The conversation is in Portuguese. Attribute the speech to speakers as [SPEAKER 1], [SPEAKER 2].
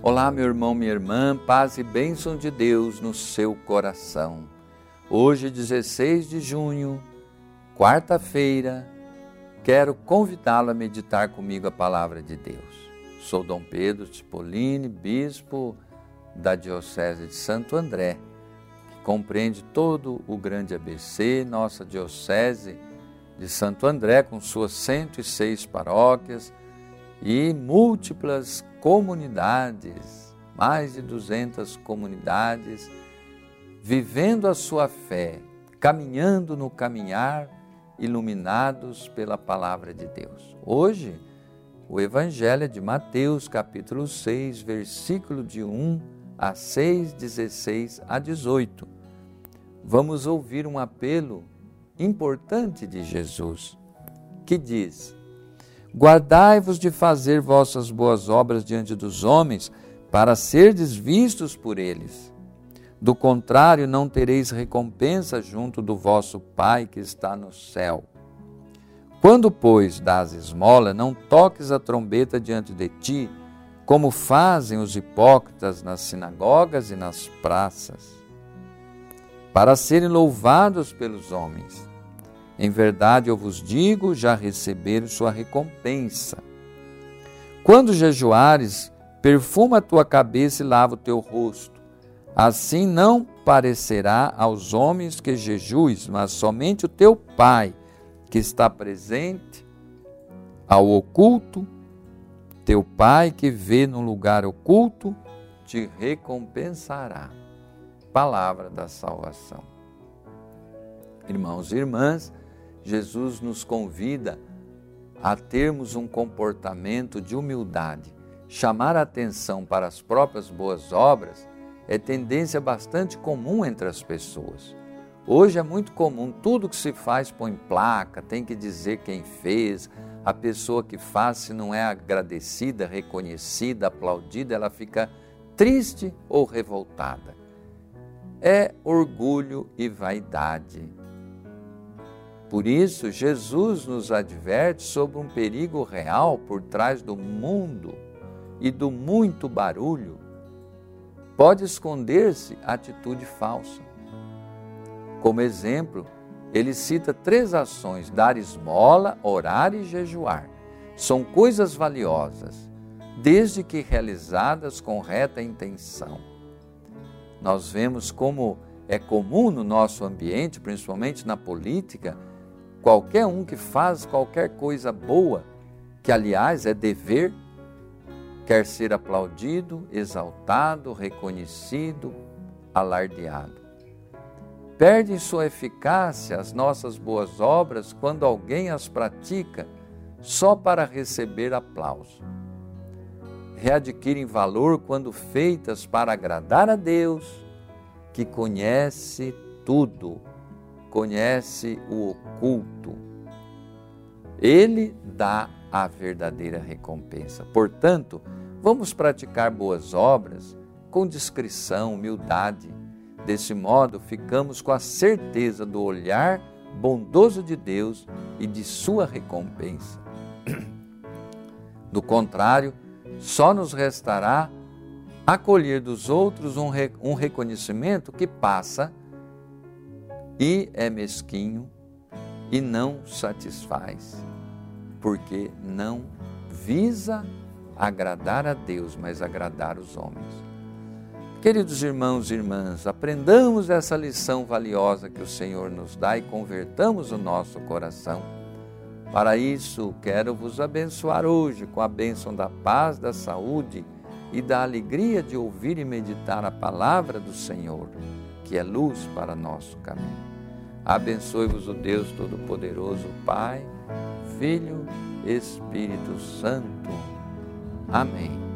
[SPEAKER 1] Olá, meu irmão, minha irmã, paz e bênção de Deus no seu coração. Hoje, 16 de junho, quarta-feira, quero convidá-lo a meditar comigo a palavra de Deus. Sou Dom Pedro Cipollini, bispo da Diocese de Santo André, que compreende todo o grande ABC, nossa Diocese de Santo André, com suas 106 paróquias e múltiplas comunidades, mais de 200 comunidades, vivendo a sua fé, caminhando no caminhar, iluminados pela palavra de Deus. Hoje, o Evangelho é de Mateus, capítulo 6, versículo de 1 a 6, 16 a 18. Vamos ouvir um apelo importante de Jesus, que diz: Guardai-vos de fazer vossas boas obras diante dos homens, para serdes vistos por eles. Do contrário, não tereis recompensa junto do vosso Pai que está no céu. Quando, pois, dás esmola, não toques a trombeta diante de ti, como fazem os hipócritas nas sinagogas e nas praças, para serem louvados pelos homens. Em verdade eu vos digo, já receberam sua recompensa. Quando jejuares, perfuma a tua cabeça e lava o teu rosto. Assim não parecerá aos homens que jejues, mas somente o teu Pai, que está presente ao oculto, teu Pai que vê no lugar oculto, te recompensará. Palavra da salvação. Irmãos e irmãs, Jesus nos convida a termos um comportamento de humildade. Chamar a atenção para as próprias boas obras é tendência bastante comum entre as pessoas. Hoje é muito comum, tudo que se faz põe placa, tem que dizer quem fez. A pessoa que faz, se não é agradecida, reconhecida, aplaudida, ela fica triste ou revoltada. É orgulho e vaidade por isso, Jesus nos adverte sobre um perigo real por trás do mundo e do muito barulho. Pode esconder-se atitude falsa. Como exemplo, ele cita três ações: dar esmola, orar e jejuar. São coisas valiosas, desde que realizadas com reta intenção. Nós vemos como é comum no nosso ambiente, principalmente na política, Qualquer um que faz qualquer coisa boa, que aliás é dever, quer ser aplaudido, exaltado, reconhecido, alardeado. Perdem sua eficácia as nossas boas obras quando alguém as pratica só para receber aplauso. Readquirem valor quando feitas para agradar a Deus, que conhece tudo conhece o oculto. Ele dá a verdadeira recompensa. Portanto, vamos praticar boas obras com discrição, humildade. Desse modo, ficamos com a certeza do olhar bondoso de Deus e de sua recompensa. Do contrário, só nos restará acolher dos outros um, reconhecimento que passa e é mesquinho e não satisfaz, porque não visa agradar a Deus, mas agradar os homens. Queridos irmãos e irmãs, aprendamos essa lição valiosa que o Senhor nos dá e convertamos o nosso coração. Para isso, quero vos abençoar hoje com a bênção da paz, da saúde e da alegria de ouvir e meditar a palavra do Senhor, que é luz para nosso caminho. Abençoe-vos o Deus Todo-Poderoso, Pai, Filho, Espírito Santo. Amém.